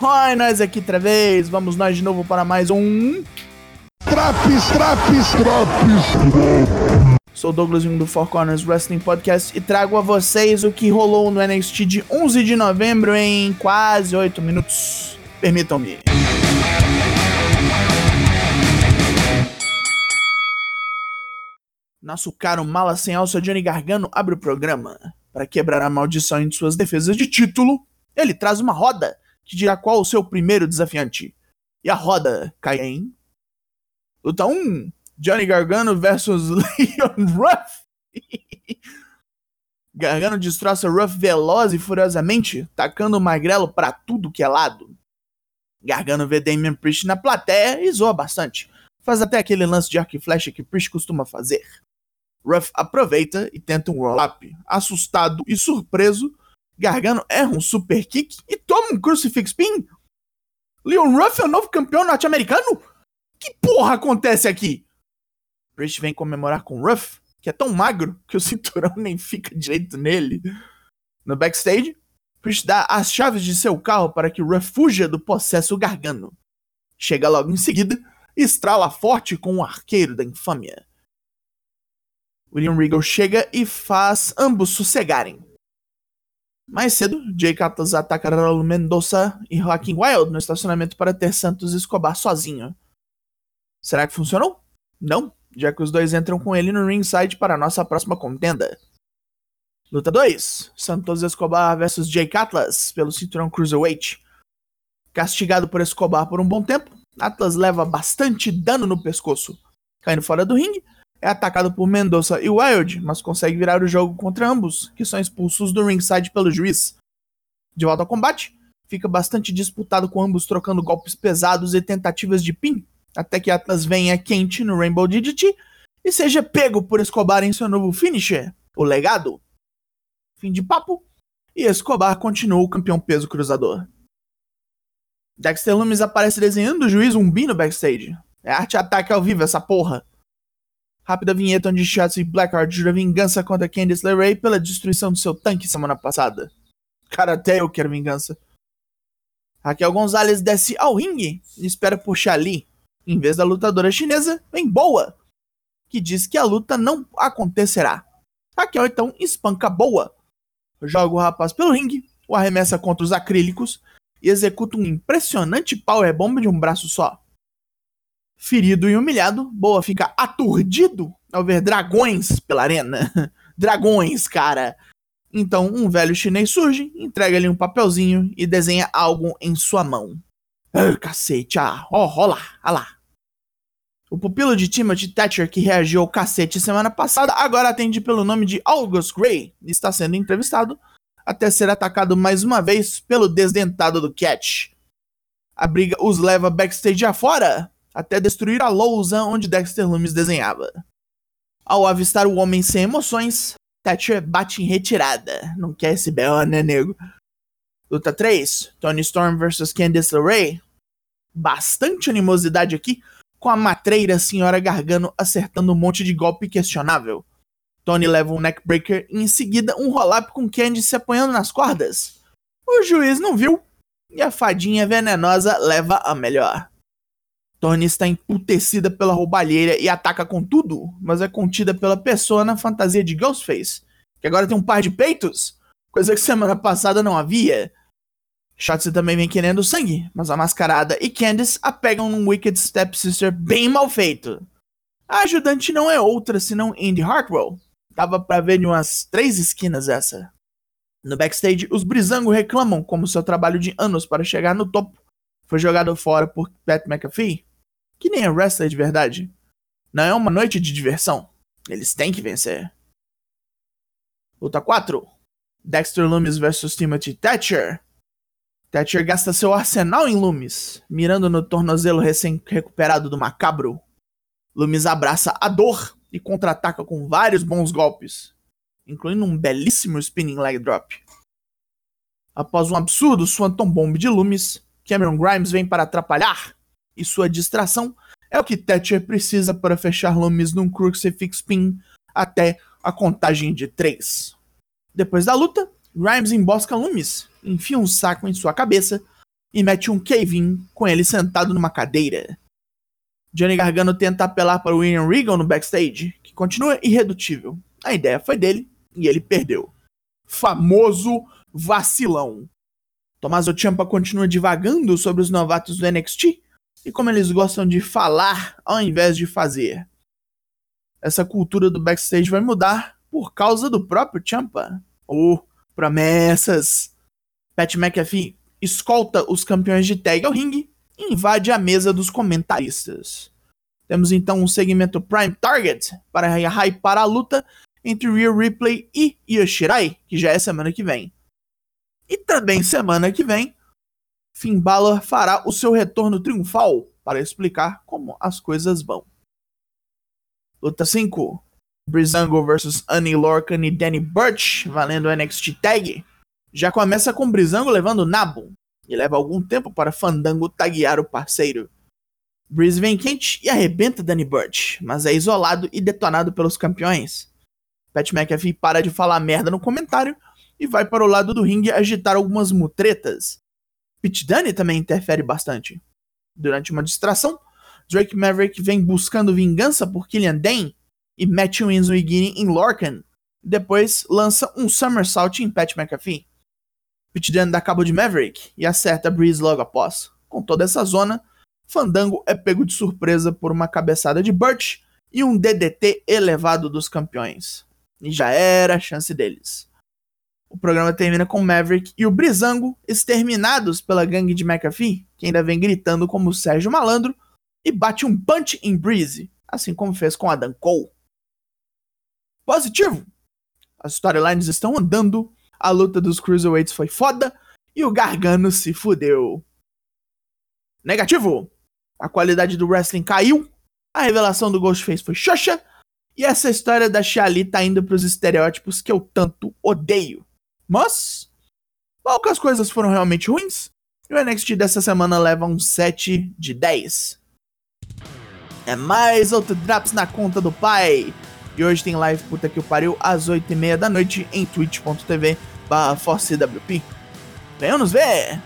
Oi, nós aqui outra vez. Vamos nós de novo para mais um. Traps, traps, traps. Sou Douglas Jung do Four Corners Wrestling Podcast e trago a vocês o que rolou no NXT de 11 de novembro em quase 8 minutos. Permitam-me. Nosso caro mala sem alça Johnny Gargano abre o programa. Para quebrar a maldição em suas defesas de título, ele traz uma roda que dirá qual o seu primeiro desafiante. E a roda cai em. Luta 1: Johnny Gargano versus Leon Ruff. Gargano destroça Ruff veloz e furiosamente, tacando o magrelo para tudo que é lado. Gargano vê Damian Priest na plateia e zoa bastante. Faz até aquele lance de arco e flecha que Priest costuma fazer. Ruff aproveita e tenta um roll-up. Assustado e surpreso, Gargano erra um super kick e toma um crucifix pin. Leon Ruff é o novo campeão norte-americano? Que porra acontece aqui? Priest vem comemorar com Ruff, que é tão magro que o cinturão nem fica direito nele. No backstage, Priest dá as chaves de seu carro para que Ruff fuja do possesso Gargano. Chega logo em seguida e estrala forte com o arqueiro da infâmia. William Regal chega e faz ambos sossegarem. Mais cedo, Jake Atlas ataca Raul Mendoza e Joaquim Wild no estacionamento para ter Santos Escobar sozinho. Será que funcionou? Não, já que os dois entram com ele no ringside para nossa próxima contenda. Luta 2: Santos Escobar vs Jake Atlas pelo cinturão Cruiserweight. Castigado por Escobar por um bom tempo, Atlas leva bastante dano no pescoço, caindo fora do ringue é atacado por Mendoza e Wild, mas consegue virar o jogo contra ambos, que são expulsos do ringside pelo juiz. De volta ao combate, fica bastante disputado com ambos trocando golpes pesados e tentativas de pin, até que Atlas venha quente no Rainbow DDT e seja pego por Escobar em seu novo finisher, o legado. Fim de papo, e Escobar continua o campeão peso cruzador. Dexter Lumis aparece desenhando o juiz um no backstage. É arte-ataque ao vivo essa porra. Rápida vinheta onde Shotzi Blackheart jura vingança contra Candice LeRae pela destruição do seu tanque semana passada. Cara, até eu quero vingança. Raquel Gonzalez desce ao ringue e espera por Shali. Em vez da lutadora chinesa, vem Boa, que diz que a luta não acontecerá. Raquel então espanca Boa. Joga o rapaz pelo ringue, o arremessa contra os acrílicos e executa um impressionante powerbomb de um braço só. Ferido e humilhado, Boa fica aturdido ao ver dragões pela arena. dragões, cara! Então, um velho chinês surge, entrega-lhe um papelzinho e desenha algo em sua mão. Ah, cacete, ah, ó, olha lá, olha lá. O pupilo de Timothy Thatcher, que reagiu ao cacete semana passada, agora atende pelo nome de August Gray e está sendo entrevistado até ser atacado mais uma vez pelo desdentado do Catch. A briga os leva backstage afora, até destruir a lousa onde Dexter Loomis desenhava. Ao avistar o homem sem emoções, Thatcher bate em retirada. Não quer esse B.O., né, nego? Luta 3, Tony Storm vs Candice LeRae. Bastante animosidade aqui, com a matreira Senhora Gargano acertando um monte de golpe questionável. Tony leva um neckbreaker e em seguida um roll-up com Candice se apoiando nas cordas. O juiz não viu e a fadinha venenosa leva a melhor. Tony está emputecida pela roubalheira e ataca com tudo, mas é contida pela pessoa na fantasia de Ghostface, que agora tem um par de peitos, coisa que semana passada não havia. Shotzi também vem querendo sangue, mas a mascarada e Candice a pegam num Wicked Stepsister bem mal feito. A ajudante não é outra senão Indy Hartwell. Dava pra ver de umas três esquinas essa. No backstage, os Brizango reclamam como seu trabalho de anos para chegar no topo foi jogado fora por Pat McAfee que nem é wrestler de verdade. Não é uma noite de diversão. Eles têm que vencer. Luta 4. Dexter Loomis vs Timothy Thatcher. Thatcher gasta seu arsenal em Loomis, mirando no tornozelo recém-recuperado do macabro. Loomis abraça a dor e contra-ataca com vários bons golpes, incluindo um belíssimo spinning leg drop. Após um absurdo Swanton Bomb de Loomis, Cameron Grimes vem para atrapalhar e sua distração é o que Thatcher precisa para fechar Loomis num Crucifix Pin até a contagem de 3. Depois da luta, Grimes embosca Loomis, enfia um saco em sua cabeça, e mete um cave-in com ele sentado numa cadeira. Johnny Gargano tenta apelar para William Regal no backstage, que continua irredutível. A ideia foi dele e ele perdeu. Famoso vacilão. Tommaso Ciampa continua divagando sobre os novatos do NXT e como eles gostam de falar ao invés de fazer. Essa cultura do backstage vai mudar por causa do próprio Ciampa. Oh, promessas! Pat McAfee escolta os campeões de tag ao ringue e invade a mesa dos comentaristas. Temos então um segmento Prime Target para hypar a luta entre Real Ripley e Yoshirai, que já é semana que vem. E também semana que vem, Finn Balor fará o seu retorno triunfal para explicar como as coisas vão. Luta 5. Brizango vs Annie Lorcan e Danny Burch, valendo NXT Tag. Já começa com Brizango levando Nabo, e leva algum tempo para Fandango taguear o parceiro. Breeze vem quente e arrebenta Danny Burch, mas é isolado e detonado pelos campeões. Pat McAfee para de falar merda no comentário e vai para o lado do ringue agitar algumas mutretas. Pete Dunne também interfere bastante. Durante uma distração, Drake Maverick vem buscando vingança por Killian Dane e mete um Enzo Igini em Lorcan. Depois lança um somersault em Pat McAfee. Pete Dunne dá cabo de Maverick e acerta Breeze logo após. Com toda essa zona, Fandango é pego de surpresa por uma cabeçada de Burt e um DDT elevado dos campeões. E já era a chance deles. O programa termina com Maverick e o Brizango exterminados pela gangue de McAfee, que ainda vem gritando como Sérgio Malandro, e bate um punch em Breeze, assim como fez com Adam Cole. Positivo! As storylines estão andando a luta dos Cruiserweights foi foda e o Gargano se fudeu. Negativo. A qualidade do wrestling caiu, a revelação do Ghostface foi xoxa e essa história da Xali tá indo pros estereótipos que eu tanto odeio. Mas, poucas coisas foram realmente ruins e o NXT dessa semana leva um 7 de 10. É mais outro Drops na conta do pai. E hoje tem live puta que o pariu às 8h30 da noite em twitch.tv barra ForceWP. Venham nos ver!